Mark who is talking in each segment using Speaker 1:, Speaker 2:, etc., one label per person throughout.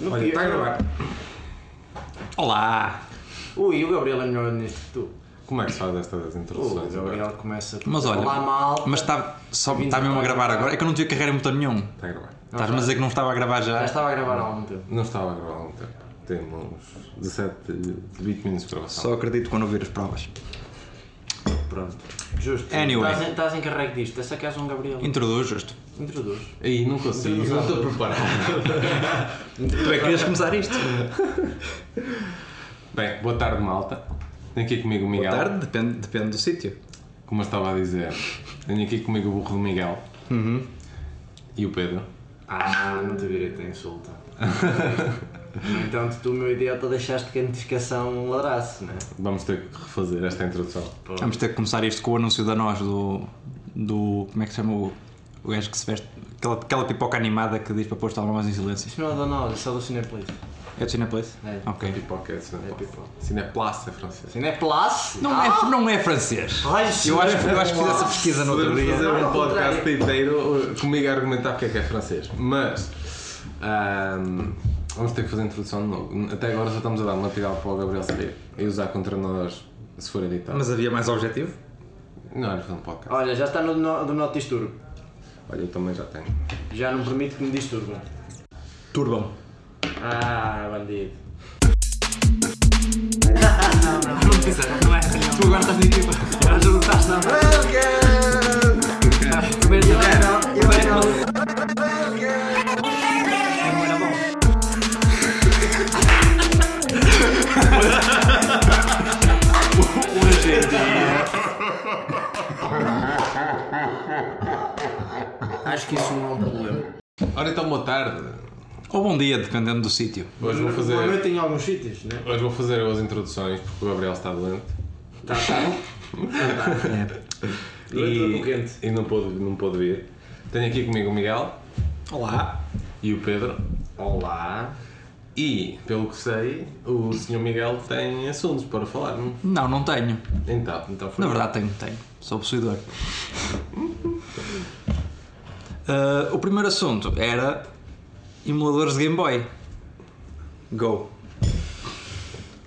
Speaker 1: No
Speaker 2: Olha, está a gravar. Olá!
Speaker 1: Ui, o Gabriel é melhor nisto que tu.
Speaker 3: Como é que se faz estas
Speaker 1: O
Speaker 3: introduções?
Speaker 1: Gabriel começa por
Speaker 2: Mas olha,
Speaker 1: falar mal.
Speaker 2: Mas está só está mesmo a gravar agora. É que eu não tinha carreira em botão nenhum.
Speaker 3: Está a gravar.
Speaker 2: Estás-me a dizer que não estava a gravar
Speaker 1: Já
Speaker 2: já?
Speaker 1: estava a gravar há algum tempo.
Speaker 3: Não estava a gravar há algum tempo. Temos 17, 20 minutos de gravação.
Speaker 2: Só acredito quando ouvir as provas.
Speaker 1: Pronto. Justo.
Speaker 2: Anyway.
Speaker 1: Estás, em- estás encarregue disto. Essa que és um Gabriel.
Speaker 2: Introduz, justo.
Speaker 1: Introduz.
Speaker 3: Aí, não consigo, não estou preparado.
Speaker 2: Tu é que querias começar isto?
Speaker 3: Bem, boa tarde, malta. Tenho aqui comigo o
Speaker 2: Boa
Speaker 3: Miguel.
Speaker 2: tarde, depende, depende do sítio.
Speaker 3: Como eu estava a dizer, tenho aqui comigo o burro do Miguel.
Speaker 2: Uhum.
Speaker 3: E o Pedro.
Speaker 1: Ah, não te virei, te insulta. No entanto, tu, meu idiota, deixaste que a notificação ladrasse, né?
Speaker 3: Vamos ter que refazer esta introdução.
Speaker 2: Vamos ter que começar isto com o anúncio da nós do. do. como é que se chama o. o gajo que se veste. aquela, aquela pipoca animada que diz para pôr os telemóveis em silêncio.
Speaker 1: Isso não é da nós, isso é do Cineplay.
Speaker 2: É do Cineplace?
Speaker 1: É.
Speaker 2: Ok.
Speaker 3: Pipoca é
Speaker 1: É
Speaker 3: Cineplace.
Speaker 1: pipoca.
Speaker 3: Cineplace é francês.
Speaker 1: Cineplace?
Speaker 2: Não, é, não é francês.
Speaker 1: Ai,
Speaker 2: Eu acho, que- eu acho que fiz essa pesquisa no outro dia.
Speaker 3: fazer
Speaker 1: Não,
Speaker 3: um podcast inteiro uh, comigo a argumentar porque é que é francês. Mas ahm, vamos ter que fazer a introdução de novo. Até agora só estamos a dar material para o Gabriel saber e usar contra nós se for editado.
Speaker 2: Mas havia mais objetivo?
Speaker 3: Não, era fazer um podcast.
Speaker 1: Olha, já está no no- do Not Disturbo.
Speaker 3: Olha, eu também já tenho.
Speaker 1: Já não permite que me disturbem.
Speaker 2: Turbam.
Speaker 1: Ah, bandido.
Speaker 2: Não fizeram, não é assim. Tu agora estás tipo.
Speaker 1: Já juntaste na Primeiro dia não, eu não. Acho que isso não é um problema.
Speaker 3: Ora então, boa tarde.
Speaker 2: Ou bom dia, dependendo do sítio.
Speaker 3: Hoje vou fazer,
Speaker 1: Normalmente em alguns sítios, né?
Speaker 3: hoje vou fazer as introduções porque o Gabriel está doente
Speaker 1: Tá, tá.
Speaker 3: e,
Speaker 1: E... quente.
Speaker 3: e não, pôde, não pôde vir. Tenho aqui comigo o Miguel
Speaker 2: Olá.
Speaker 3: e o Pedro.
Speaker 1: Olá.
Speaker 3: E, pelo que sei, o Sr. Miguel tem assuntos para falar. não?
Speaker 2: Não, não tenho.
Speaker 3: Então,
Speaker 1: Então foi.
Speaker 2: Na verdade tenho, tenho. Sou possuidor. Ah, o primeiro assunto era emuladores de Game Boy. Go.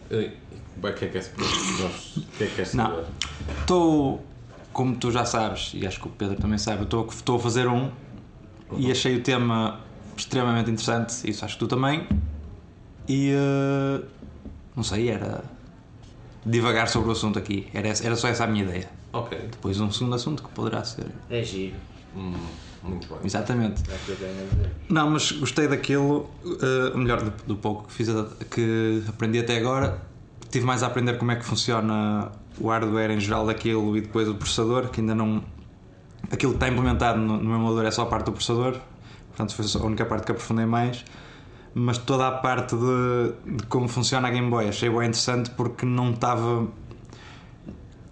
Speaker 3: O que é que é que é é
Speaker 2: Não. Estou, como tu já sabes, e acho que o Pedro também sabe, estou, estou a fazer um e achei o tema extremamente interessante, isso acho que tu também. E ah, não sei, era divagar sobre o assunto aqui. Era, essa- era só essa a minha ideia.
Speaker 3: Ok.
Speaker 2: Depois um segundo assunto que poderá ser.
Speaker 1: É giro.
Speaker 3: Hum, muito bem.
Speaker 2: Exatamente.
Speaker 1: É o que eu tenho a dizer.
Speaker 2: Não, mas gostei daquilo, eh, melhor do, do pouco que fiz, que aprendi até agora. Tive mais a aprender como é que funciona o hardware em geral daquilo e depois o processador, que ainda não. Aquilo que está implementado no, no meu emulador é só a parte do processador, portanto foi a única parte que aprofundei mais. Mas toda a parte de, de como funciona a Game Boy achei bem interessante porque não estava.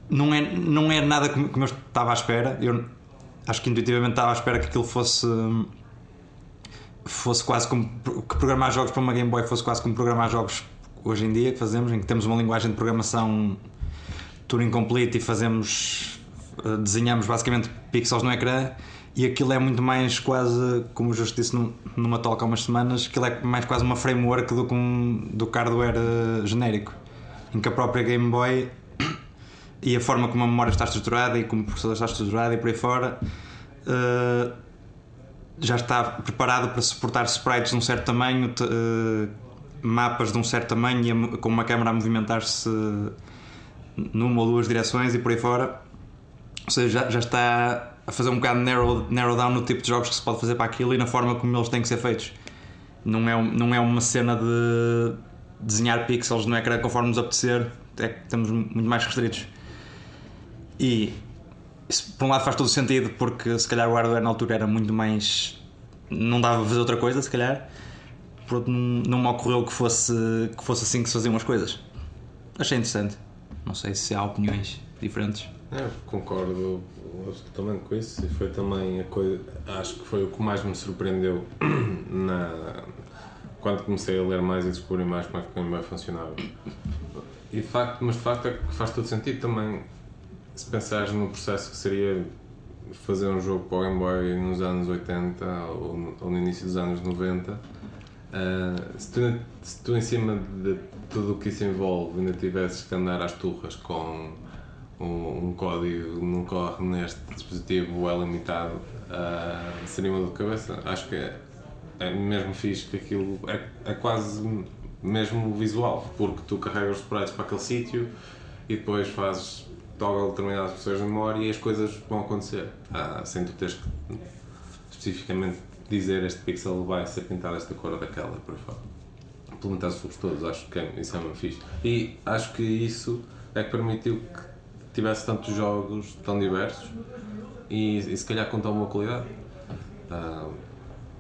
Speaker 2: Não é, não é nada como, como eu estava à espera. Eu acho que intuitivamente estava à espera que aquilo fosse fosse quase como que programar jogos para uma Game Boy fosse quase como programar jogos hoje em dia que fazemos, em que temos uma linguagem de programação Turing complete e fazemos eh, desenhamos basicamente pixels no ecrã e aquilo é muito mais quase, como eu já disse num- numa talk há umas semanas, aquilo é mais quase uma framework do que um do hardware eh, genérico, em que a própria Game Boy e a forma como a memória está estruturada e como o processador está estruturado e por aí fora eh, já está preparado para suportar sprites de um certo tamanho, eh, mapas de um certo tamanho e com uma câmera a movimentar-se numa ou duas direções e por aí fora. Ou seja, já, já está a fazer um bocado de narrow, narrow down no tipo de jogos que se pode fazer para aquilo e na forma como eles têm que ser feitos. Não é, não é uma cena de desenhar pixels no ecrã conforme nos apetecer, é que estamos muito mais restritos. E isso, por um lado faz todo o sentido porque se calhar o hardware na altura era muito mais. não dava para fazer outra coisa, se calhar. Por outro, não, me ocorreu que fosse, que fosse assim que se faziam as coisas. Achei interessante. Não sei se há opiniões diferentes.
Speaker 3: É, concordo absolutamente com isso e foi também a coisa, acho que foi o que mais me surpreendeu na, quando comecei a ler mais e descobrir mais como é que o funcionava. E de facto, mas de facto é que faz todo sentido também se pensares no processo que seria fazer um jogo para o Game Boy nos anos 80 ou no, ou no início dos anos 90 Ah, se, tu, se tu em cima de tudo o que isso envolve ainda tivesses que andar às turras com um, um código não corre neste dispositivo é limitado, ah, seria uma dor de cabeça. Acho que é, é mesmo fixe que aquilo é, é quase mesmo visual, porque tu carregas os sprites para aquele sítio e depois fazes toggle determinadas posições de memória e as coisas vão acontecer, ah, sem tu teres que especificamente dizer este pixel vai ser pintado esta cor ou daquela, por fora. Implementar flux todos, acho que é, isso é uma fixe. E acho que isso é que permitiu que tivesse tantos jogos tão diversos e, e se calhar com tão boa qualidade. Ah,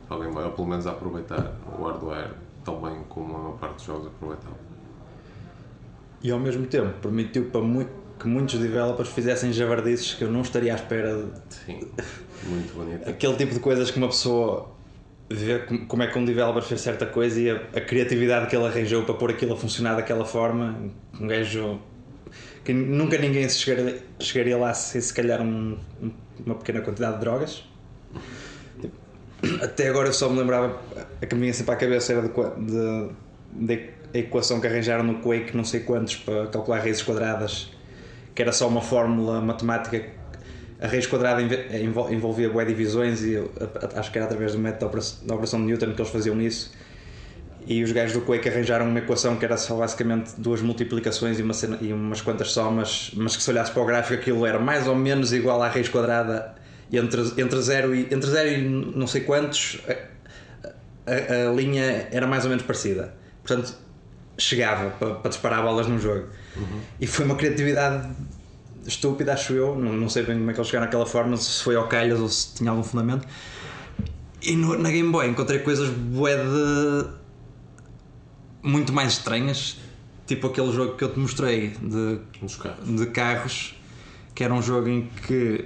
Speaker 3: alguém vai, ou pelo menos aproveitar o hardware tão bem como a maior parte dos jogos aproveitavam.
Speaker 2: E ao mesmo tempo permitiu para mu- que muitos developers fizessem javardices que eu não estaria à espera de
Speaker 3: Sim, muito bonito.
Speaker 2: aquele tipo de coisas que uma pessoa vê com- como é que um developer fez certa coisa e a, a criatividade que ele arranjou para pôr aquilo a funcionar daquela forma. Um gajo que nunca ninguém se chegaria, chegaria lá sem se calhar um- um- uma pequena quantidade de drogas. Tipo, Até agora eu só me lembrava, a que me vinha sempre à cabeça era de, de, de equação que arranjaram no Quake, não sei quantos, para calcular raízes quadradas, que era só uma fórmula matemática a raiz quadrada envolvia boé divisões e acho que era através do método da operação de Newton que eles faziam isso. E os gajos do Quake arranjaram uma equação que era só basicamente duas multiplicações e, uma cena- e umas quantas somas, mas que se olhasse para o gráfico aquilo era mais ou menos igual à raiz quadrada entre, entre, zero, e, entre zero e não sei quantos, a, a- a linha era mais ou menos parecida. Portanto, chegava para, para disparar bolas num jogo. E foi uma criatividade estúpida, acho eu. Não, não sei bem como é que eles chegaram naquela forma, se foi ao calhas ou se tinha algum fundamento. E no- na Game Boy encontrei coisas bué de. muito mais estranhas. Tipo aquele jogo que eu te mostrei de,
Speaker 3: carros.
Speaker 2: de carros, que era um jogo em que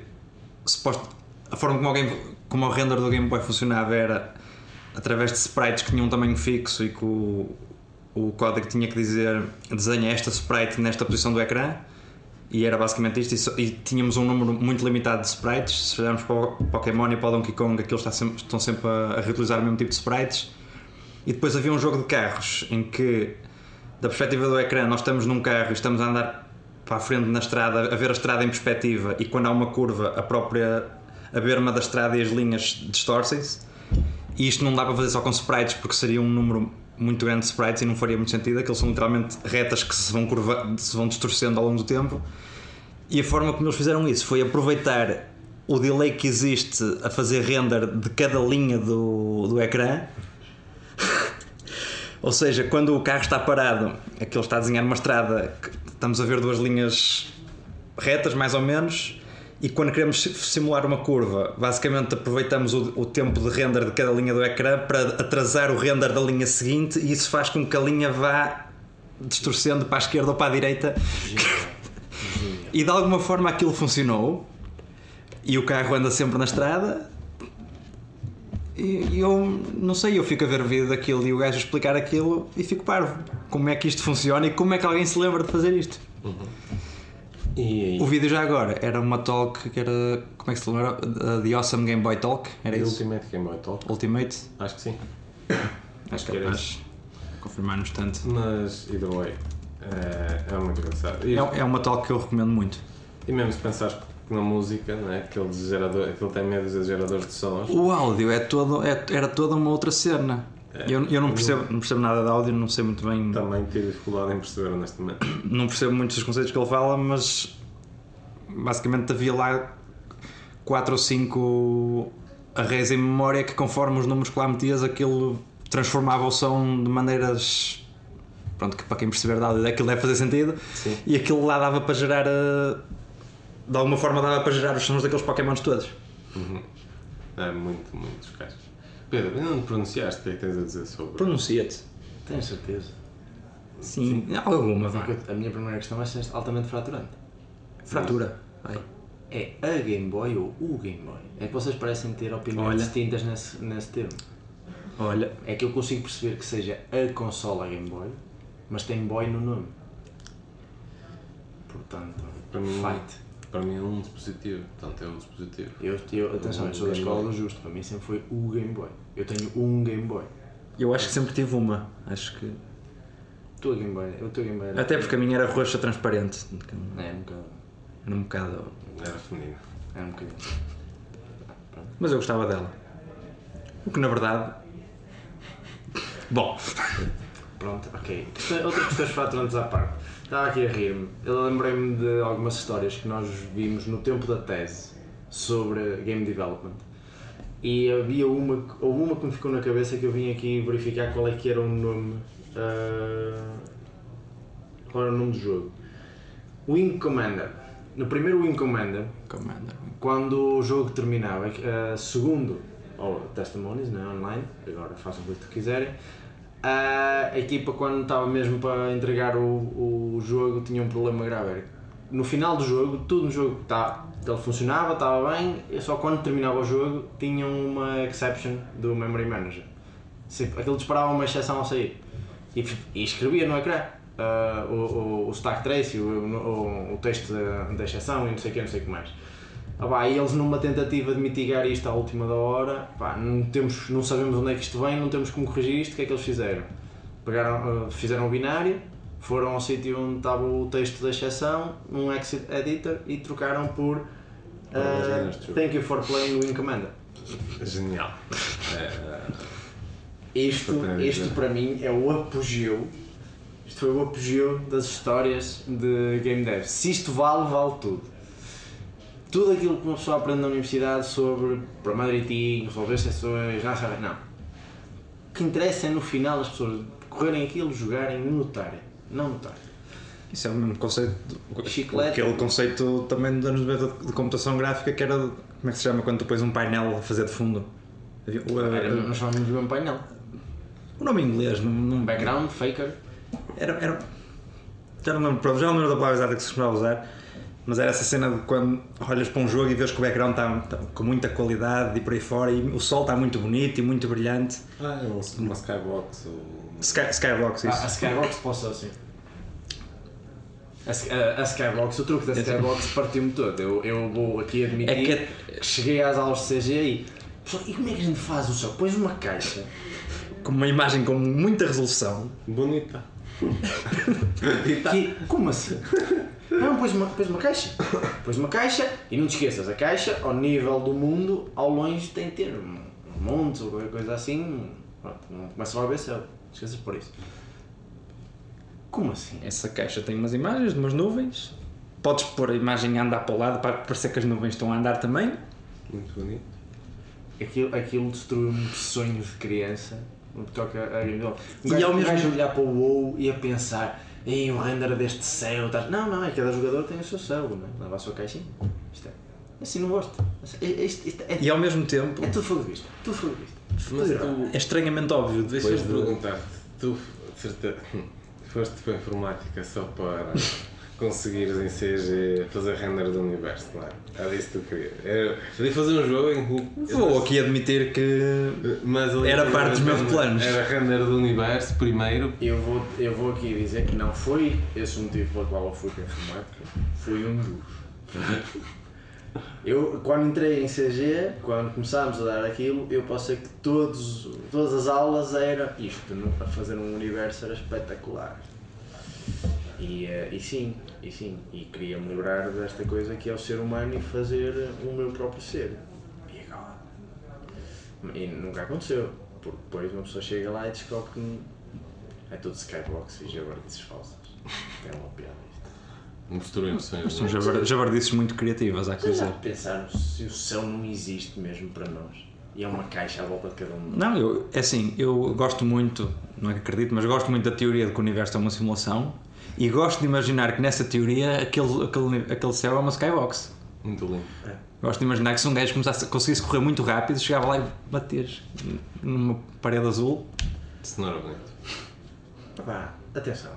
Speaker 2: suposto, a forma como, alguém, como o render do Game Boy funcionava era através de sprites que tinham um tamanho fixo e que o, o código tinha que dizer desenha esta sprite nesta posição do ecrã. E era basicamente isto. E, só- e tínhamos um número muito limitado de sprites. Se olharmos para o Pokémon e para o Donkey Kong aqueles estão sempre a, a reutilizar o mesmo tipo de sprites. E depois havia um jogo de carros em que da perspectiva do ecrã nós estamos num carro e estamos a andar para a frente na estrada a ver a estrada em perspectiva e quando há uma curva a própria a berma da estrada e as linhas distorcem-se. E isto não dá para fazer só com sprites porque seria um número muito grande de sprites e não faria muito sentido. Aqueles são literalmente retas que se vão, curva, se vão distorcendo ao longo do tempo. E a forma como eles fizeram isso foi aproveitar o delay que existe a fazer render de cada linha do, do ecrã. Ou seja, quando o carro está parado, aquele está a desenhar uma estrada, estamos a ver duas linhas retas, mais ou menos, e quando queremos si- simular uma curva, basicamente aproveitamos o, o tempo de render de cada linha do ecrã para atrasar o render da linha seguinte, e isso faz com que a linha vá distorcendo para a esquerda ou para a direita. E de alguma forma aquilo funcionou, e o carro anda sempre na estrada. E eu não sei, eu fico a ver o vídeo daquilo e o gajo explicar aquilo e fico parvo. Como é que isto funciona e como é que alguém se lembra de fazer isto?
Speaker 3: E,
Speaker 2: O vídeo já agora era uma talk que era. Como é que se lembra? The Awesome Game Boy Talk? Era
Speaker 3: e
Speaker 2: isso?
Speaker 3: Ultimate Game Boy Talk?
Speaker 2: Ultimate?
Speaker 3: Acho que sim.
Speaker 2: Acho
Speaker 3: que era
Speaker 2: capaz. Confirmar no instante.
Speaker 3: Mas, either way, é, é muito engraçado. E,
Speaker 2: É, é uma talk que eu recomendo muito.
Speaker 3: e mesmo se pensares na música, né, aquele, gerador, aquele tem medo de geradores de sons,
Speaker 2: O áudio é todo, é- era toda uma outra cena.
Speaker 3: É.
Speaker 2: Eu, eu não, percebo, não percebo nada de áudio, não sei muito bem.
Speaker 3: também tive dificuldade em perceber honestamente.
Speaker 2: não percebo muitos dos conceitos que ele fala, mas basicamente havia lá 4 ou 5 arrays em memória que conforme os números que lá metias aquilo transformava o som de maneiras pronto, que para quem perceber da áudio aquilo deve fazer sentido
Speaker 3: Sim.
Speaker 2: e aquilo lá dava para gerar eh, de alguma forma dava para gerar os sons daqueles Pokémons todos
Speaker 3: É muito, muitos casos. Pedro, ainda não pronunciaste o que é que tens a dizer sobre.
Speaker 2: pronuncia-te
Speaker 1: Tenho certeza.
Speaker 2: sim, alguma vá.
Speaker 1: A minha primeira questão é se é altamente fraturante.
Speaker 2: fratura vai.
Speaker 1: É a Game Boy ou o Game Boy? É que vocês parecem ter opiniões
Speaker 2: Olha.
Speaker 1: distintas nesse, nesse termo.
Speaker 2: olha
Speaker 1: É que eu consigo perceber que seja a consola Game Boy, mas tem Boy no nome. Portanto,
Speaker 3: Para mim,
Speaker 1: fight.
Speaker 3: Para mim é um dispositivo, portanto é um dispositivo.
Speaker 1: Eu, eu, atenção, eu sou da escola do justo, para mim sempre foi o Game Boy. Eu tenho um Game Boy.
Speaker 2: Eu acho que sempre tive uma. Acho que.
Speaker 1: tua Game Boy, o teu Game Boy era-
Speaker 2: Até porque a minha era roxa transparente.
Speaker 1: É, um bocado.
Speaker 2: Era um bocado.
Speaker 3: Era feminino.
Speaker 1: É um bocadinho.
Speaker 2: Mas eu gostava dela. O que na verdade. Bom,
Speaker 1: Pronto, ok. Questão- Outras questões fraturantes à parte. Estava aqui a rir-me. Eu lembrei-me de algumas histórias que nós vimos no tempo da tese sobre game development. E havia uma, houve uma que me ficou na cabeça que eu vim aqui verificar qual é que era o nome. ah, qual era o nome do jogo? Wing Commander. No primeiro Wing Commander,
Speaker 2: Commander.
Speaker 1: quando o jogo terminava, eh, segundo ou testimonies né, online, agora façam o que quiserem, a equipa quando estava mesmo para entregar o, o jogo tinha um problema grave. No final do jogo, tudo no jogo tá, ele funcionava, estava bem, só quando terminava o jogo tinham uma exception do Memory Manager. Sempre- Aquilo disparava uma exceção ao sair. E, e escrevia no ecrã ah, o, o, o stack trace, o, o, o texto da, da exceção e não sei o que, não sei o que mais. Ah, pá, e eles numa tentativa de mitigar isto à última da hora, pá, não, temos, não sabemos onde é que isto vem, não temos como corrigir isto, o que é que eles fizeram? Pegaram, ah, fizeram o binário, foram ao sítio onde estava o texto da exceção, num exit editor e trocaram por
Speaker 3: tu.
Speaker 1: Thank you for playing Wing Commander.
Speaker 3: Genial. É,
Speaker 1: Isto,
Speaker 3: Exatamente.
Speaker 1: isto para mim é o apogeu. Isto foi o apogeu das histórias de game dev. Se isto vale, vale tudo. Tudo aquilo que uma pessoa aprende na universidade sobre programar direitinho, resolver exceções, não sabe, não. O que interessa é no final as pessoas correrem aquilo, jogarem e notarem. Não notarem.
Speaker 2: Isso é o mesmo conceito.
Speaker 1: Chiclete.
Speaker 2: Aquele conceito também dos anos 90 de computação gráfica que era. Como é que se chama quando tu pões um painel a fazer de fundo?
Speaker 1: Era, nós chamamos de um painel.
Speaker 2: O nome em inglês, não, não
Speaker 1: Background, faker.
Speaker 2: Era, era, já não lembro, já não lembro da palavra exata que se costumava usar, mas era essa cena de quando olhas para um jogo e vês que o background está, está com muita qualidade e por aí fora e o sol está muito bonito e muito brilhante.
Speaker 3: ah, é um- uma skybox. Ou...
Speaker 2: Sky, Skybox, isso.
Speaker 1: Ah, a Skybox posso assim. A, a, Skybox, o truque da Skybox partiu-me todo. Eu, eu vou aqui admitir
Speaker 2: É que
Speaker 1: que cheguei às aulas de CG e. "Pessoal, E como é que a gente faz o céu? Pões uma caixa.
Speaker 2: Com uma imagem com muita resolução.
Speaker 3: Bonita.
Speaker 1: Que, como assim? Não, pões uma, pões uma caixa. Pões uma caixa e não te esqueças, a caixa, ao nível do mundo, ao longe tem de ter um, um monte ou qualquer coisa assim. Pronto, não começa logo a ver céu. Não te esqueças por isso. Como assim?
Speaker 2: Essa caixa tem umas imagens de umas nuvens. Podes pôr a imagem a andar para o lado para parecer que as nuvens estão a andar também.
Speaker 3: Muito bonito.
Speaker 1: Aquilo, aquilo destruiu muitos sonhos de criança no que toca a. Um
Speaker 2: E
Speaker 1: gajo,
Speaker 2: ao
Speaker 1: um
Speaker 2: mesmo-
Speaker 1: gajo olhar para o WoW e a pensar Ei, o render deste céu tá-" Não, não, é que cada jogador tem o seu céu, não é? leva a sua caixinha Isto é, assim não gosto Isto, isto, isto é,
Speaker 2: E ao mesmo tempo
Speaker 1: é tudo fogo de vista Tudo fogo de vista
Speaker 3: Mas tu,
Speaker 2: é estranhamente óbvio.
Speaker 3: deixa-me
Speaker 2: de...
Speaker 3: perguntar-te, tu certeza, foste para a informática só para conseguires em CG fazer render do universo, não é? Era isso que tu querias. Era, podia fazer um jogo em que.
Speaker 2: Vou aqui admitir que
Speaker 3: Mas
Speaker 2: Era parte dos meus planos.
Speaker 3: Era render do universo primeiro.
Speaker 1: eu vou, eu vou aqui dizer que não foi esse o motivo pelo qual eu fui para a informática Foi um dos Eu, quando entrei em CG, quando começámos a dar aquilo, eu posso dizer que todos, todas as aulas era isto, a fazer um universo era espetacular. E, eh, e sim, e sim, e queria-me livrar desta coisa que é o ser humano e fazer o meu próprio ser. E agora? E nunca aconteceu, porque depois uma pessoa chega lá e descobre que é tudo skybox e jabardices falsas. É uma piada isto.
Speaker 3: Mostrou emoções.
Speaker 2: São jabar- jabardices muito criativas, há que dizer.
Speaker 1: pensaram se o céu não existe mesmo para nós? E é uma caixa à volta de cada um.
Speaker 2: Não, eu, é assim, eu gosto muito, não é que acredito, mas gosto muito da teoria de que o universo é uma simulação e gosto de imaginar que nessa teoria aquele, aquele, aquele céu é uma skybox.
Speaker 3: Muito lindo.
Speaker 2: Gosto de imaginar que se um gajo começasse, conseguisse correr muito rápido, chegava lá e bater numa parede azul.
Speaker 3: Se não era bonito.
Speaker 1: Pá, atenção.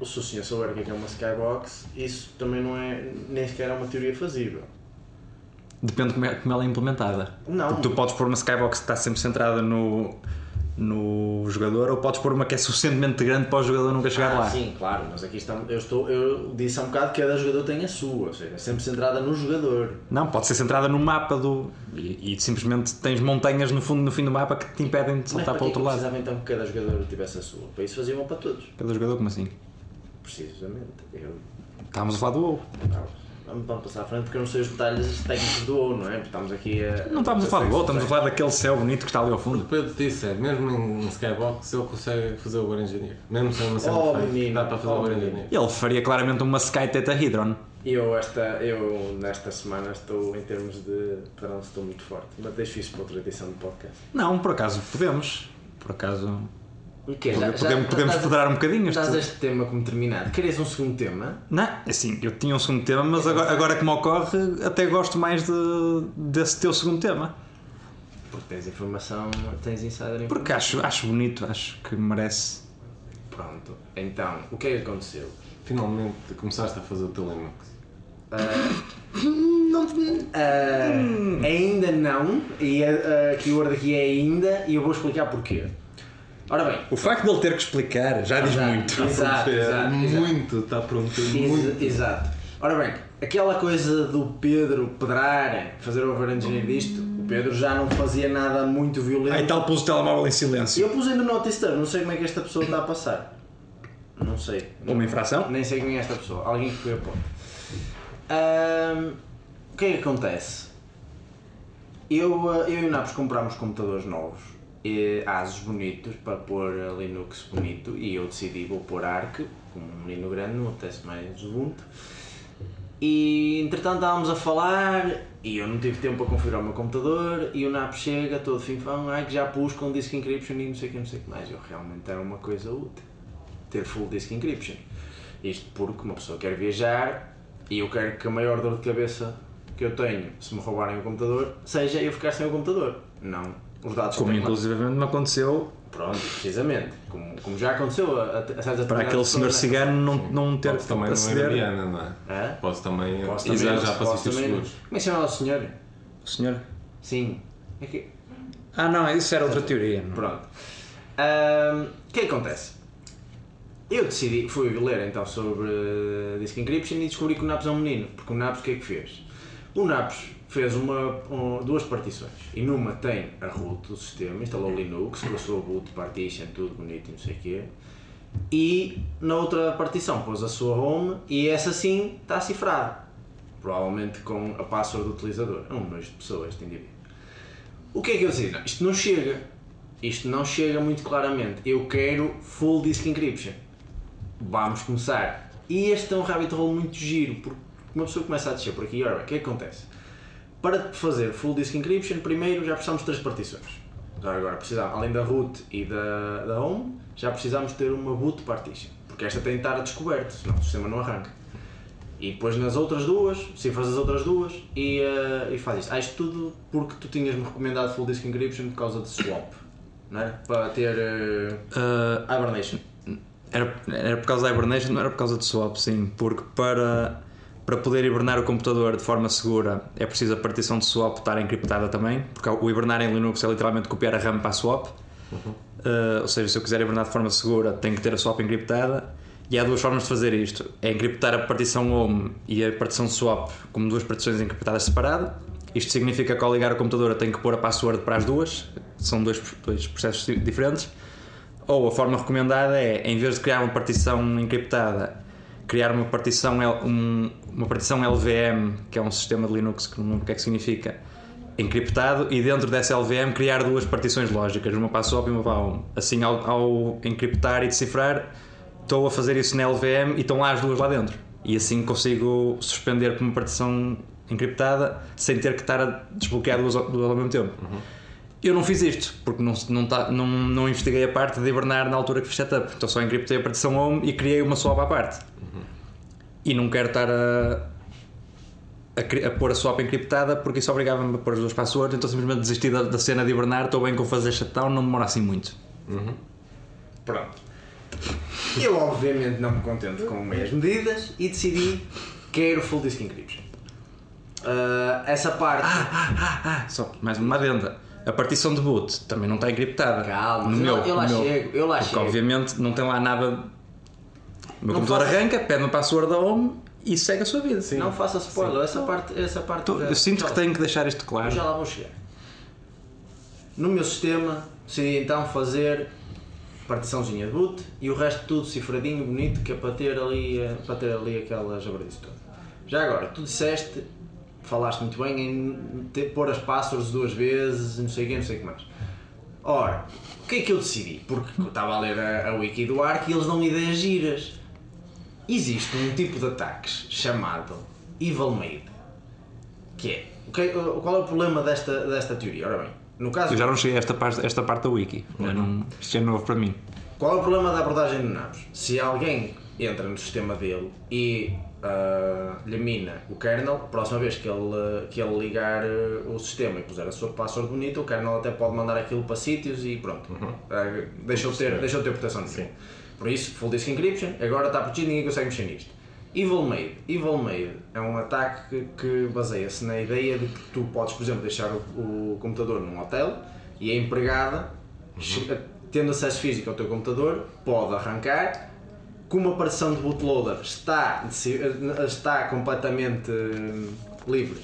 Speaker 1: O se o senhor souber o que é que é uma skybox, isso também não é nem sequer é uma teoria fazível.
Speaker 2: Depende de como, é, como ela é implementada.
Speaker 1: Não.
Speaker 2: Porque tu podes pôr uma skybox que está sempre centrada no, no jogador ou podes pôr uma que é suficientemente grande para o jogador nunca chegar
Speaker 1: Ah,
Speaker 2: lá.
Speaker 1: Sim, claro, mas aqui estamos, eu, estou, eu disse há um bocado que cada jogador tem a sua, ou seja, é sempre centrada no jogador.
Speaker 2: Não, pode ser centrada no mapa do. E, e simplesmente tens montanhas no fundo no fim do mapa que te impedem de
Speaker 1: Mas
Speaker 2: saltar para o outro lado.
Speaker 1: precisava então que cada jogador tivesse a sua? Para isso faziam para todos.
Speaker 2: Cada jogador, como assim?
Speaker 1: Precisamente. Eu,
Speaker 2: Estávamos a falar do WoW.
Speaker 1: Vamos, passar à frente porque eu não sei os detalhes técnicos do OU, não é? Porque estamos aqui a.
Speaker 2: Não estamos a falar do WoW, estamos a falar daquele céu bonito que está ali ao
Speaker 3: O
Speaker 2: fundo.
Speaker 3: Pedro disse é, mesmo em Skybox ele consegue fazer o War Engineer. Mesmo sem uma cena
Speaker 1: Oh,
Speaker 3: feita,
Speaker 1: menino,
Speaker 3: dá para fazer
Speaker 1: oh,
Speaker 3: o War. Engineer.
Speaker 2: Ele faria claramente uma Sky Theta Hydron.
Speaker 1: Eu, esta, eu nesta semana estou em termos de padrão estou muito forte, mas deixo isso para outra edição do podcast.
Speaker 2: Não, por acaso podemos. Por acaso.
Speaker 1: O quê?
Speaker 2: Podemos, podemos federar um bocadinho. este-
Speaker 1: Estás este tema como terminado. Queres um segundo tema?
Speaker 2: Não, assim, eu tinha um segundo tema, mas agora, agora que me ocorre, até gosto mais de, desse teu segundo tema.
Speaker 1: Porque tens informação, tens insider informação.
Speaker 2: Porque acho, acho bonito, acho que merece.
Speaker 1: Pronto, então, o que é que aconteceu?
Speaker 3: Finalmente começaste a fazer o teu Linux.
Speaker 1: Não, ah, ainda não, e a, a keyword aqui é ainda, e eu vou explicar porquê. Ora bem,
Speaker 2: O facto de ele ter que explicar já diz
Speaker 1: Exato.
Speaker 2: muito.
Speaker 1: Exato,
Speaker 3: É,
Speaker 1: exato,
Speaker 3: muito, está pronto.
Speaker 1: Ex-
Speaker 3: Muito.
Speaker 1: Exato. Ora bem, aquela coisa do Pedro pedrar, fazer o overengineer disto, o Pedro já não fazia nada muito violento.
Speaker 2: Aí tal pôs o telemóvel em silêncio.
Speaker 1: eu pus ainda no Turn, não sei como é que esta pessoa está a passar. Não sei.
Speaker 2: Uma infração?
Speaker 1: Nem sei quem é esta pessoa. Alguém que foi a ponte. Ahm, o que é que acontece? Eu, ah, eu e o Napos comprámos computadores novos, e, Asus bonitos, para pôr Linux bonito, e eu decidi vou pôr Arc, como um menino grande, não apetece mais Ubuntu. E entretanto estávamos a falar e eu não tive tempo para configurar o meu computador e o NAP chega todo finfão, ai que já pus com disk encryption e não sei o que, não sei o que mais. Eu realmente era uma coisa útil ter full disk encryption. Isto porque uma pessoa quer viajar e eu quero que a maior dor de cabeça que eu tenho se me roubarem o computador seja eu ficar sem o computador. Não. Os dados
Speaker 2: Como inclusivamente me aconteceu
Speaker 1: Pronto, precisamente. Como, como já aconteceu a, a, a certas
Speaker 2: para aquele senhor
Speaker 1: né?
Speaker 2: cigano não, não ter
Speaker 3: Podes
Speaker 2: que
Speaker 3: também não ir a
Speaker 2: aceder.
Speaker 3: Viana, não é?
Speaker 1: Hã?
Speaker 3: Podes também
Speaker 1: Posso
Speaker 3: ir
Speaker 1: também,
Speaker 3: já para
Speaker 1: posso também-
Speaker 3: seguros.
Speaker 1: Como é que se chama o senhor?
Speaker 2: O senhor?
Speaker 1: Sim. É que...
Speaker 2: Ah, não, isso era outra teoria.
Speaker 1: Pronto. Ahm, O que é que acontece? Eu decidi, fui ler então sobre eh, Disk Encryption e descobri que o Naps é um menino. Porque o Naps o que é que fez? O Naps fez uma, um- duas partições e numa tem a root do sistema, instalou Linux com a boot partition, tudo bonito e não sei o quê. E na outra partição pôs a sua home e essa sim está cifrada. Provavelmente com a password do utilizador. É um nojo de pessoa este indivíduo. O que é que eu? Não, isto não chega. Isto não chega muito claramente. Eu quero full disk encryption. Vamos começar. E este é um rabbit hole muito giro, porque uma pessoa começa a descer por aqui. Ora bem, o que é que acontece? Para fazer full disk encryption, primeiro já precisamos de três partições. Já agora, precisamos, além da root e da, da home, já precisamos ter uma boot partition. Porque esta tem de estar a descoberto, senão o sistema não arranca. E depois nas outras duas, cifras as outras duas e, eh, e faz isto. Ah, isto tudo porque tu tinhas-me recomendado full disk encryption por causa de swap, não é? Para ter eh,
Speaker 2: Ah,
Speaker 1: hibernation.
Speaker 2: Era, era por causa da hibernation, não era por causa do swap, sim. Porque para, para poder hibernar o computador de forma segura é preciso a partição de swap estar encriptada também. Porque o hibernar em Linux é literalmente copiar a RAM para a swap. Uh, ou seja, se eu quiser hibernar de forma segura, tenho que ter a swap encriptada. E há duas formas de fazer isto: é encriptar a partição home e a partição swap como duas partições encriptadas separadas. Isto significa que ao ligar o computador eu tenho que pôr a password para as duas, são dois, dois processos di- diferentes. Ou a forma recomendada é, em vez de criar uma partição encriptada, criar uma partição, um- uma partição LVM, que é um sistema de Linux que não o que é que significa, encriptado, e dentro dessa LVM criar duas partições lógicas, uma para a swap e uma para a home. Assim, ao, ao encriptar e decifrar, estou a fazer isso na LVM e estão lá as duas lá dentro. E assim consigo suspender por uma partição encriptada sem ter que estar a desbloquear duas, duas ao mesmo tempo. Eu não fiz isto, porque não, não, tá, não, não investiguei a parte de hibernar na altura que fiz setup. Então só encriptei a partição home e criei uma swap à parte. E não quero estar a, a, a pôr a swap encriptada porque isso obrigava-me a pôr as duas passwords. Então simplesmente desisti da, da cena de hibernar. Estou bem com fazer shutdown, não demora assim muito.
Speaker 1: Pronto. Eu obviamente não me contento com meias medidas e decidi quero full disk encryption. Ah, essa parte.
Speaker 2: Ah, só mais uma adenda. A partição de boot também não está encriptada.
Speaker 1: Calma,
Speaker 2: no
Speaker 1: eu-
Speaker 2: meu,
Speaker 1: eu lá
Speaker 2: meu.
Speaker 1: chego, eu lá
Speaker 2: Porque
Speaker 1: chego.
Speaker 2: obviamente não tem lá nada. O meu
Speaker 1: Não
Speaker 2: computador
Speaker 1: faças-
Speaker 2: arranca, pede uma password da home e segue a sua vida.
Speaker 1: Não faça spoiler, essa parte, essa parte
Speaker 2: Tô-
Speaker 1: da-
Speaker 2: eu sinto que tenho que deixar isto claro.
Speaker 1: Eu já lá vou chegar. No meu sistema, decidi então fazer partiçãozinha de boot e o resto tudo cifradinho, bonito, que é para ter ali, eh, para ter ali aquela jabardice toda. Já agora, tu disseste, falaste muito bem em ter, pôr as passwords duas vezes, não sei o que, não sei o que mais. Ora, o que é que eu decidi? Porque eu estava a ler a, a wiki do Arc e eles dão ideias giras. Existe um tipo de ataques chamado Evil Made. Que é, que- qual é o problema desta, desta teoria? Ora bem, no caso
Speaker 2: Eu já não cheguei a esta parte, esta parte da wiki. Já não, isto é novo para mim.
Speaker 1: Qual é o problema da abordagem de naves? Se alguém entra no sistema dele e ah, lhe mina o kernel, a próxima vez que ele, que ele ligar ah, o sistema e puser a sua password bonita, o kernel até pode mandar aquilo para sítios e pronto. Ah, deixou, de ter, deixou de ter proteção nenhuma. Por isso, full disk encryption, agora está protegido ninguém consegue mexer nisto. Evil Made. Evil Made é um ataque que, baseia-se na ideia de que tu podes, por exemplo, deixar o, o computador num hotel e a empregada, che- tendo acesso físico ao teu computador, pode arrancar. Como a partição de bootloader está, está completamente hum, livre,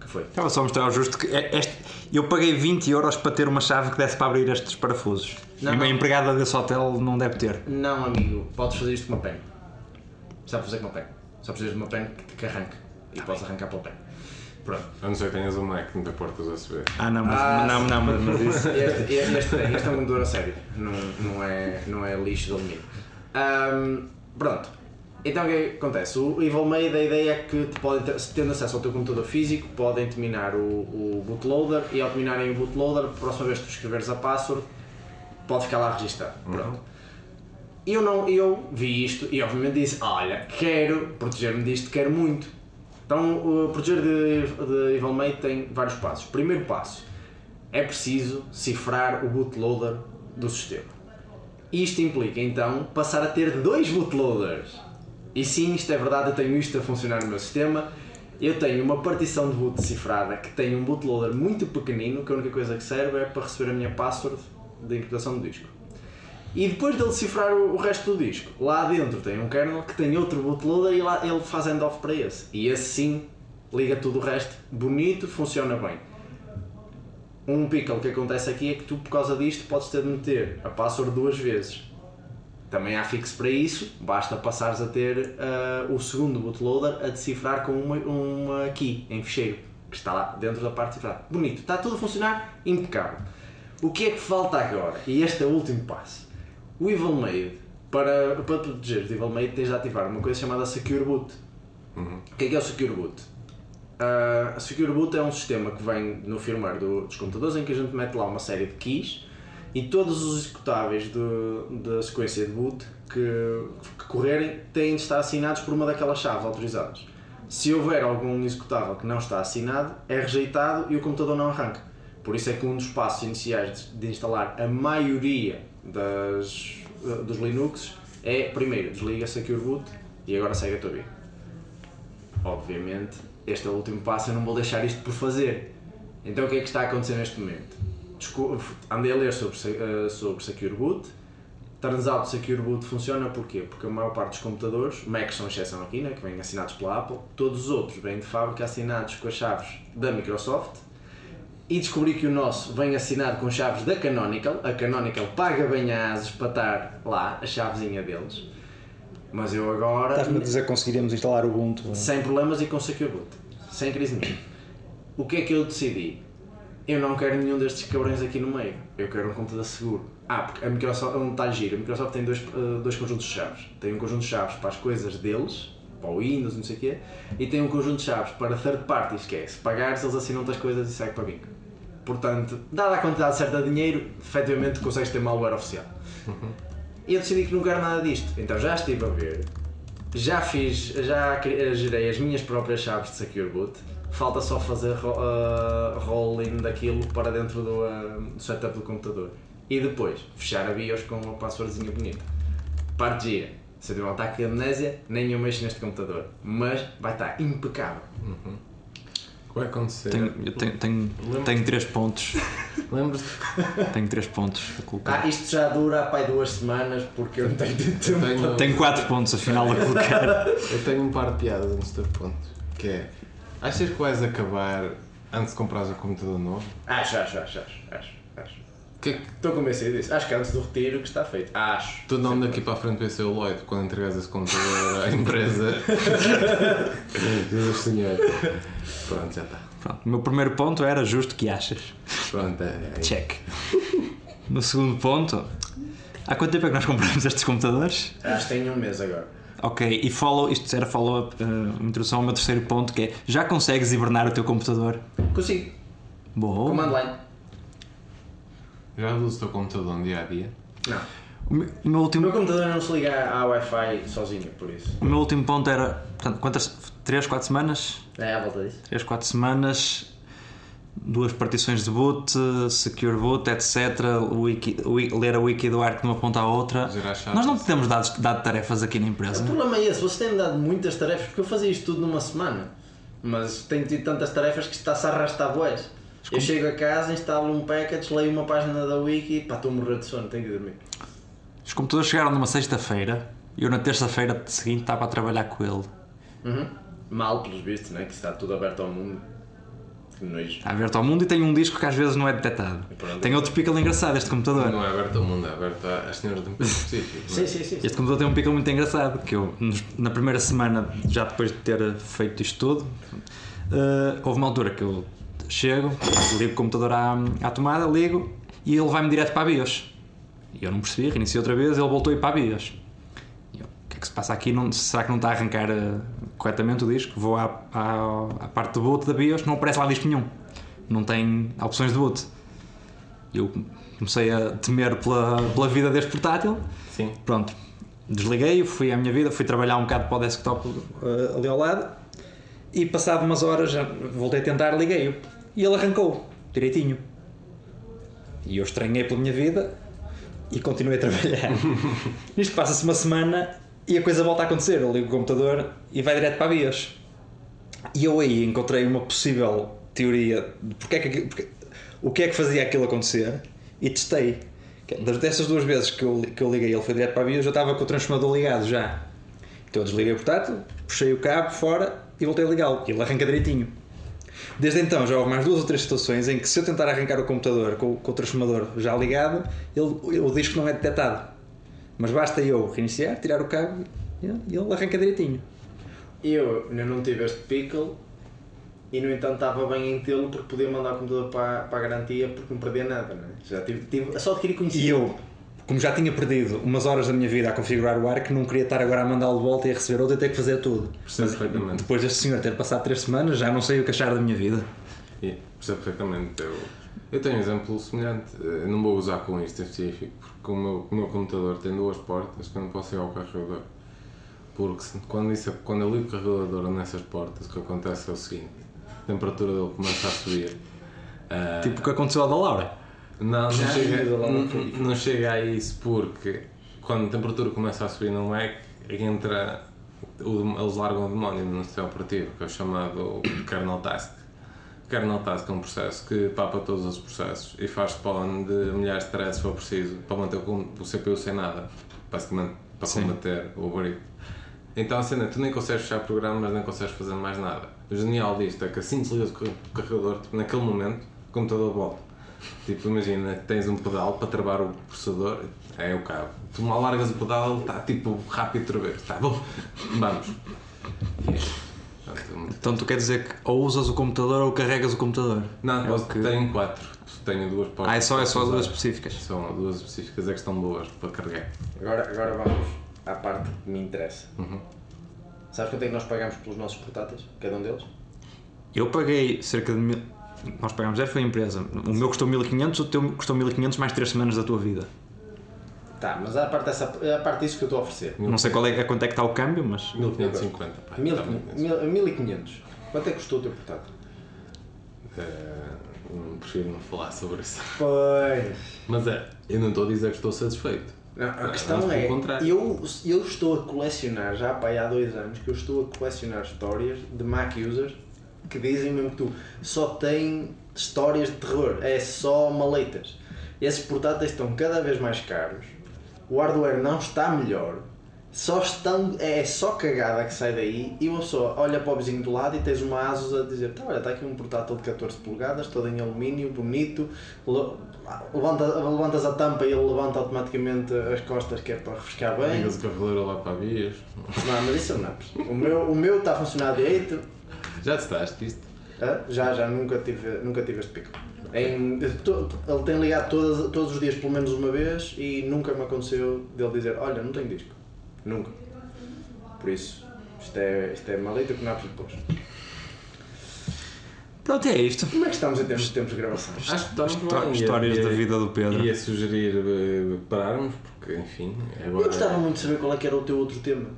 Speaker 1: que foi?
Speaker 2: Estava só a mostrar o justo que é- este, eu paguei 20 euros para ter uma chave que desse para abrir estes parafusos.
Speaker 1: Não,
Speaker 2: e uma
Speaker 1: não.
Speaker 2: empregada desse hotel não deve ter.
Speaker 1: Não, amigo, podes fazer isto com uma pen. Só fazer com uma pen. Só precisas de uma pen que, que arranque. E podes arrancar pela pen. Pronto.
Speaker 3: A não ser que tenhas um Mac tem portas USB.
Speaker 2: Ah, não, mas,
Speaker 1: Ah,
Speaker 2: não, não, mas, mas isso.
Speaker 1: Este, este, este, este é um computador a sério, não, não, é, não é lixo de alumínio. Ahm, pronto, então o que é que acontece? O Evil Made, a ideia é que te podem ter, se tendo acesso ao teu computador físico, podem terminar o, o bootloader e ao terminarem o bootloader, a próxima vez que tu escreveres a password, pode ficar lá registado. Pronto. Eu, não, eu vi isto e obviamente disse, olha, quero proteger-me disto, quero muito. Então, o proteger de, de Evil Made tem vários passos. Primeiro passo, é preciso cifrar o bootloader do sistema. Isto implica então passar a ter dois bootloaders. E sim, isto é verdade, eu tenho isto a funcionar no meu sistema. Eu tenho uma partição de boot cifrada que tem um bootloader muito pequenino, que a única coisa que serve é para receber a minha password de encriptação do disco. E depois dele cifrar o resto do disco, lá dentro tem um kernel que tem outro bootloader e lá ele faz handoff para esse. E esse sim liga tudo o resto, bonito, funciona bem. Um pickle que acontece aqui é que tu, por causa disto, podes ter de meter a password duas vezes. Também há fixo para isso, basta passares a ter ah, o segundo bootloader a decifrar com uma, uma key em ficheiro, que está lá dentro da parte cifrada. Bonito, está tudo a funcionar impecável. O que é que falta agora? E este é o último passo. O Evil Made, para, para proteger o Evil Made, tens de ativar uma coisa chamada Secure Boot. O que é que é o Secure Boot? Ah, a Secure Boot é um sistema que vem no firmware do- dos computadores em que a gente mete lá uma série de keys e todos os executáveis da sequência de boot que, que correrem têm de estar assinados por uma daquelas chaves autorizadas. Se houver algum executável que não está assinado, é rejeitado e o computador não arranca. Por isso é que um dos passos iniciais de, de instalar a maioria das, dos Linux é, primeiro, desliga Secure Boot e agora segue a tua vida. Obviamente, este é o último passo, eu não vou deixar isto por fazer. Então o que é que está a acontecer neste momento? Desco- Andei a ler sobre, eh, sobre Secure Boot. Turns out Secure Boot funciona porquê? Porque a maior parte dos computadores, Macs são exceção aqui, né, que vêm assinados pela Apple, todos os outros vêm de fábrica assinados com as chaves da Microsoft e descobri que o nosso vem assinado com chaves da Canonical. A Canonical paga bem a ASUS para estar lá, a chavezinha deles. Mas eu agora.
Speaker 2: Estás-me a dizer que conseguiríamos instalar o Ubuntu?
Speaker 1: Sem problemas e com Secure Boot. Sem crise nenhuma. O que é que eu decidi? Eu não quero nenhum destes cabrões aqui no meio. Eu quero um computador seguro. Ah, porque a Microsoft é um detalhe giro. A Microsoft tem dois, eh, dois conjuntos de chaves. Tem um conjunto de chaves para as coisas deles, para o Windows, não sei o quê, e tem um conjunto de chaves para third parties, que é se pagares, eles assinam-te as coisas e segue para bingo. Portanto, dada a quantidade certa de dinheiro, efetivamente consegues ter malware oficial. E eu decidi que não quero nada disto. Então já estive a ver, já fiz, já cri- gerei as minhas próprias chaves de Secure Boot. Falta só fazer ro uh, rolling daquilo para dentro do, uh, do setup do computador. E depois fechar a BIOS com uma passwordzinha bonita. Parte gira. Se eu tiver um ataque de amnésia, nem eu mexo neste computador. Mas vai estar impecável.
Speaker 3: Que vai acontecer?
Speaker 2: Tenho, eu tenho, tenho, tenho 3 pontos.
Speaker 3: Lembras-te?
Speaker 2: Tenho 3 pontos a colocar.
Speaker 1: Ah, isto já dura pai duas semanas porque eu não tenho tido tempo.
Speaker 3: Tenho,
Speaker 2: Tenho 4 pontos afinal a colocar.
Speaker 3: eu tenho um par de piadas antes do ponto. Que é. Achas que vais acabar antes de comprares um computador novo?
Speaker 1: Acho, acho, acho, acho, acho,
Speaker 3: é que
Speaker 1: Estou convencido disso. Acho que antes do retiro que está feito. Acho.
Speaker 3: tu não daqui para a frente vai ser o Lloyd quando entregas esse computador à empresa. Jesus Senhor. Pronto, já está.
Speaker 2: Pronto, o meu primeiro ponto era justo que achas.
Speaker 3: Pronto, é, é.
Speaker 2: Check. No segundo ponto, há quanto tempo é que nós compramos estes computadores?
Speaker 1: Acho que tem um mês agora.
Speaker 2: Ok, e follow, isto era follow-up, uma introdução ao meu terceiro ponto que é já consegues hibernar o teu computador?
Speaker 1: Consigo.
Speaker 2: Boa.
Speaker 1: Command line.
Speaker 3: Já usas o teu computador no dia a dia?
Speaker 1: Não.
Speaker 2: O meu, o meu
Speaker 1: O
Speaker 2: último,
Speaker 1: meu computador não se liga à Wi-Fi sozinho, por isso.
Speaker 2: o meu último ponto era, portanto, quantas? 3, 4 semanas?
Speaker 1: É à volta disso.
Speaker 2: 3, 4 semanas, duas partições de boot, secure boot, etc. Wiki, wi- ler a wiki do ARC de uma ponta à outra. Nós não temos dado, dado tarefas aqui na
Speaker 1: O
Speaker 2: empresa.
Speaker 1: problema é esse, vocês têm dado muitas tarefas, porque eu fazia isto tudo numa semana. Mas tenho tido tantas tarefas que está-se a arrastar boas. Eu chego a casa, instalo um package, leio uma página da wiki e pá, estou a morrer de sono, tenho que dormir.
Speaker 2: Os computadores chegaram numa sexta-feira e eu na terça-feira seguinte estava a trabalhar com ele.
Speaker 1: Uhum. Mal, pelos vistos, né? que está tudo aberto ao mundo.
Speaker 2: Está aberto ao mundo e tem um disco que às vezes não é detectado.
Speaker 1: pronto.
Speaker 2: Tem outro pickle engraçado este computador.
Speaker 3: Não é aberto ao mundo, é aberto às senhoras de empresa específico.
Speaker 1: Sim, sim, sim.
Speaker 2: Este computador tem um pickle muito engraçado, que eu na primeira semana, já depois de ter feito isto tudo, eh, houve uma altura que eu chego, ligo o computador à, à tomada, ligo e ele vai-me direto para a BIOS. E eu não percebi, reiniciei outra vez, ele voltou a ir para a BIOS. O que é que se passa aqui? Não- será que não está a arrancar eh, corretamente o disco? Vou à, à, à parte de boot da BIOS, não aparece lá disco nenhum. Não tem opções de boot. Eu comecei a temer pela, pela vida deste portátil.
Speaker 3: Sim.
Speaker 2: Pronto, desliguei-o, fui à minha vida, fui trabalhar um bocado para o desktop eh, ali ao lado e passado umas horas já voltei a tentar, liguei-o e ele arrancou direitinho. E eu estranhei pela minha vida e continuei a trabalhar. Nisto passa-se uma semana e a coisa volta a acontecer. Eu ligo o computador e vai direto para a BIOS. E eu aí encontrei uma possível teoria de porque é que, porque- o que é que fazia aquilo acontecer e testei. Das dessas duas vezes que eu, que eu liguei ele foi direto para a BIOS, eu estava com o transformador ligado já. Então eu desliguei o portátil, puxei o cabo fora e voltei a ligá-lo. Ele arranca direitinho. Desde então já houve mais duas ou três situações em que se eu tentar arrancar o computador com, com o transformador já ligado, ele, o disco não é detectado. Mas basta eu reiniciar, tirar o cabo e e ele arranca direitinho.
Speaker 1: Eu ainda não tive este pickle e no entanto estava bem em tê-lo porque podia mandar o computador para, para a garantia porque não perdia nada, não é? Já tive, tive, só adquiri
Speaker 2: E
Speaker 1: conhecimento.
Speaker 2: eu, como já tinha perdido umas horas da minha vida a configurar o ARC, não queria estar agora a mandá-lo de volta e a receber outro e ter que fazer tudo.
Speaker 3: Percebo perfeitamente.
Speaker 2: Depois deste senhor ter passado três semanas, já não sei o que achar da minha vida.
Speaker 3: E percebo perfeitamente. Eu, eu tenho um exemplo semelhante. Eu não vou usar com isto em específico, porque o meu, o meu computador tem duas portas que eu não posso ir ao carregador. Porque se- quando, isso, quando eu ligo o carregador nessas portas, o que acontece é o seguinte: a temperatura dele começa a subir. Ah,
Speaker 2: Tipo o que aconteceu ao da Laura.
Speaker 3: não, não chega, não,
Speaker 1: não
Speaker 3: chega a isso porque quando a temperatura começa a subir no Mac entra o, eles largam o demónio no sistema operativo que é o chamado kernel task. Kernel task é um processo que papa todos os processos e faz spawn de milhares de threads se for preciso para manter o, CPU sem nada, basicamente para
Speaker 2: Sim.
Speaker 3: combater o algoritmo. Então a cena, tu nem consegues fechar programas, nem consegues fazer mais nada. O genial disto é que assim desligas o car- o carregador, tipo, naquele momento, o computador volta. Tipo, imagina que tens um pedal para travar o processador, é o cabo. Tu mal largas o pedal, ele está tipo rápido outra vez. Tá bom, vamos.
Speaker 2: Então tu quer dizer que ou usas o computador ou carregas o computador?
Speaker 3: Não,
Speaker 2: É
Speaker 3: posso,
Speaker 2: que-
Speaker 3: tenho quatro. Tenho duas portas.
Speaker 2: Ah, é só, é só
Speaker 3: para
Speaker 2: duas específicas.
Speaker 3: São duas específicas é que estão boas para carregar.
Speaker 1: Agora, agora vamos à parte que me interessa.
Speaker 3: Uhum.
Speaker 1: Sabes quanto é que nós pagamos pelos nossos portáteis? Cada um deles?
Speaker 2: Eu paguei cerca de mil. Nós pagámos zero, foi a empresa. O meu custou 1500, o teu custou 1500 mais 3 semanas da tua vida.
Speaker 1: Tá, mas a parte, dessa, a parte disso que eu estou a oferecer.
Speaker 2: Não sei qual é, a quanto é que está o câmbio, mas.
Speaker 3: 1550, pá.
Speaker 1: Mil-
Speaker 3: tá muito
Speaker 1: mil- 1500. Quanto é que custou o teu portátil?
Speaker 3: Eh, não prefiro não falar sobre isso.
Speaker 1: Pois.
Speaker 3: Mas é, eu não estou a dizer que estou satisfeito.
Speaker 1: Não, a questão é, eu, eu estou a colecionar, já pá, há dois anos, que eu estou a colecionar histórias de Mac users que dizem mesmo que tu só tem histórias de terror, é só maleitas. Esses portáteis estão cada vez mais caros, o hardware não está melhor, só estão, é só cagada que sai daí e uma pessoa olha para o vizinho do lado e tens uma Asus a dizer tá, olha, está aqui um portátil de 14 polegadas, todo em alumínio, bonito, le- levanta, levantas a tampa e ele levanta automaticamente as costas que é para refrescar bem.
Speaker 3: Ligas o carregador lá para a vias.
Speaker 1: Não, mas isso não é O meu, o meu está a funcionar direito.
Speaker 3: Já testaste isto?
Speaker 1: Ah, Já, já, nunca tive, nunca tive este pico. Em, to- ele tem ligado todas, todos os dias pelo menos uma vez e nunca me aconteceu dele dizer, olha, não tenho disco. Nunca. Por isso, isto é, isto é maleta que não há depois.
Speaker 2: Pronto, é isto.
Speaker 1: Como é que estamos em termos de tempos de gravação?
Speaker 3: Acho que estamos
Speaker 2: Histó-. Histórias
Speaker 3: Ia-
Speaker 2: da vida do Pedro.
Speaker 3: Ia sugerir eh, pararmos, porque enfim, agora.
Speaker 1: Eu gostava muito de saber qual é que era o teu outro tema.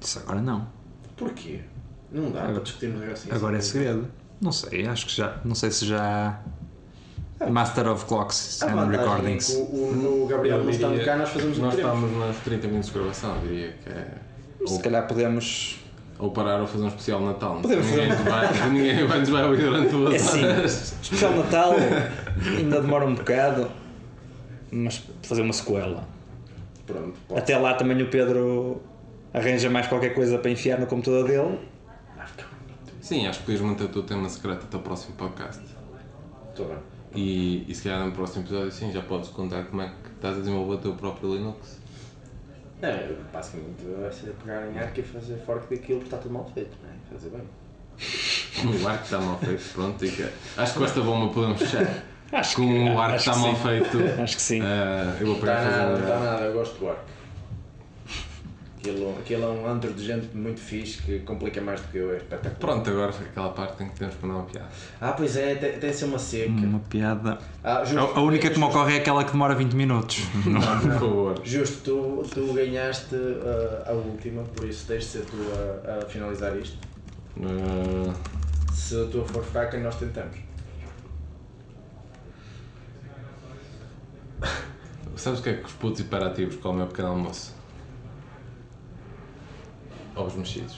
Speaker 2: Isso agora não.
Speaker 1: Porquê? Não dá para discutirmos assim.
Speaker 2: Agora é segredo. Não sei, acho que já. Não sei se já. Master of Clocks
Speaker 1: A
Speaker 2: and
Speaker 1: vantagem é
Speaker 2: Recordings.
Speaker 1: que o, o, o Gabriel não
Speaker 3: diria-
Speaker 1: cá, nós fazemos o
Speaker 3: Nós estamos nos 30 minutos de gravação, eu diria que é.
Speaker 2: Se
Speaker 3: Ou,
Speaker 2: calhar podemos.
Speaker 3: ou parar ou fazer um especial Natal.
Speaker 2: Podemos
Speaker 3: ninguém, nos vai, ninguém vai nos vai ouvir durante duas
Speaker 2: É assim,
Speaker 3: horas.
Speaker 2: especial Natal ainda demora um bocado, mas fazer uma sequela.
Speaker 1: Pronto, pode.
Speaker 2: Até lá também o Pedro arranja mais qualquer coisa para enfiar no computador dele.
Speaker 3: Sim, acho que podias manter o teu tema secreto até o próximo podcast.
Speaker 1: Estou bem.
Speaker 3: E, e se calhar no próximo episódio, sim, já podes contar como é que estás a desenvolver o teu próprio Linux.
Speaker 1: É, basicamente vai ser pegar em arco e fazer fork daquilo porque está tudo mal feito, não é? Fazer bem.
Speaker 3: O arco está mal feito, pronto. E que, acho que com esta bomba podemos fechar.
Speaker 2: Acho
Speaker 3: Com
Speaker 2: que-
Speaker 3: o arco
Speaker 2: acho
Speaker 3: está
Speaker 2: que
Speaker 3: mal
Speaker 2: sim.
Speaker 3: feito.
Speaker 2: Acho que sim.
Speaker 3: eh, eu vou
Speaker 1: Não
Speaker 3: pegar
Speaker 1: está nada, não
Speaker 3: fazer.
Speaker 1: está nada, eu gosto do arco. Aquilo, aquilo é um antro de gente muito fixe que complica mais do que eu, é espetacular.
Speaker 3: Pronto, agora aquela parte em que temos para dar uma piada.
Speaker 1: Ah, pois é, tem, tem de ser uma seca.
Speaker 2: Uma piada.
Speaker 1: Ah,
Speaker 2: A,
Speaker 1: justo,
Speaker 2: a única que me ocorre é aquela que demora 20 minutos.
Speaker 3: Não, por favor.
Speaker 1: Justo, tu, tu ganhaste ah, a última, por isso deixe de ser tu a, a finalizar isto.
Speaker 3: Eh,
Speaker 1: Se a tua for fraca, nós tentamos.
Speaker 3: sabes o que é que os putos hiperativos comem ao pequeno almoço? Ovos mexidos.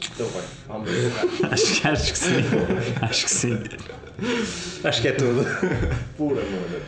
Speaker 1: Estou bem, vamos ver.
Speaker 2: acho, que- acho que sim. Acho que sim. Acho que é tudo.
Speaker 1: Por amor.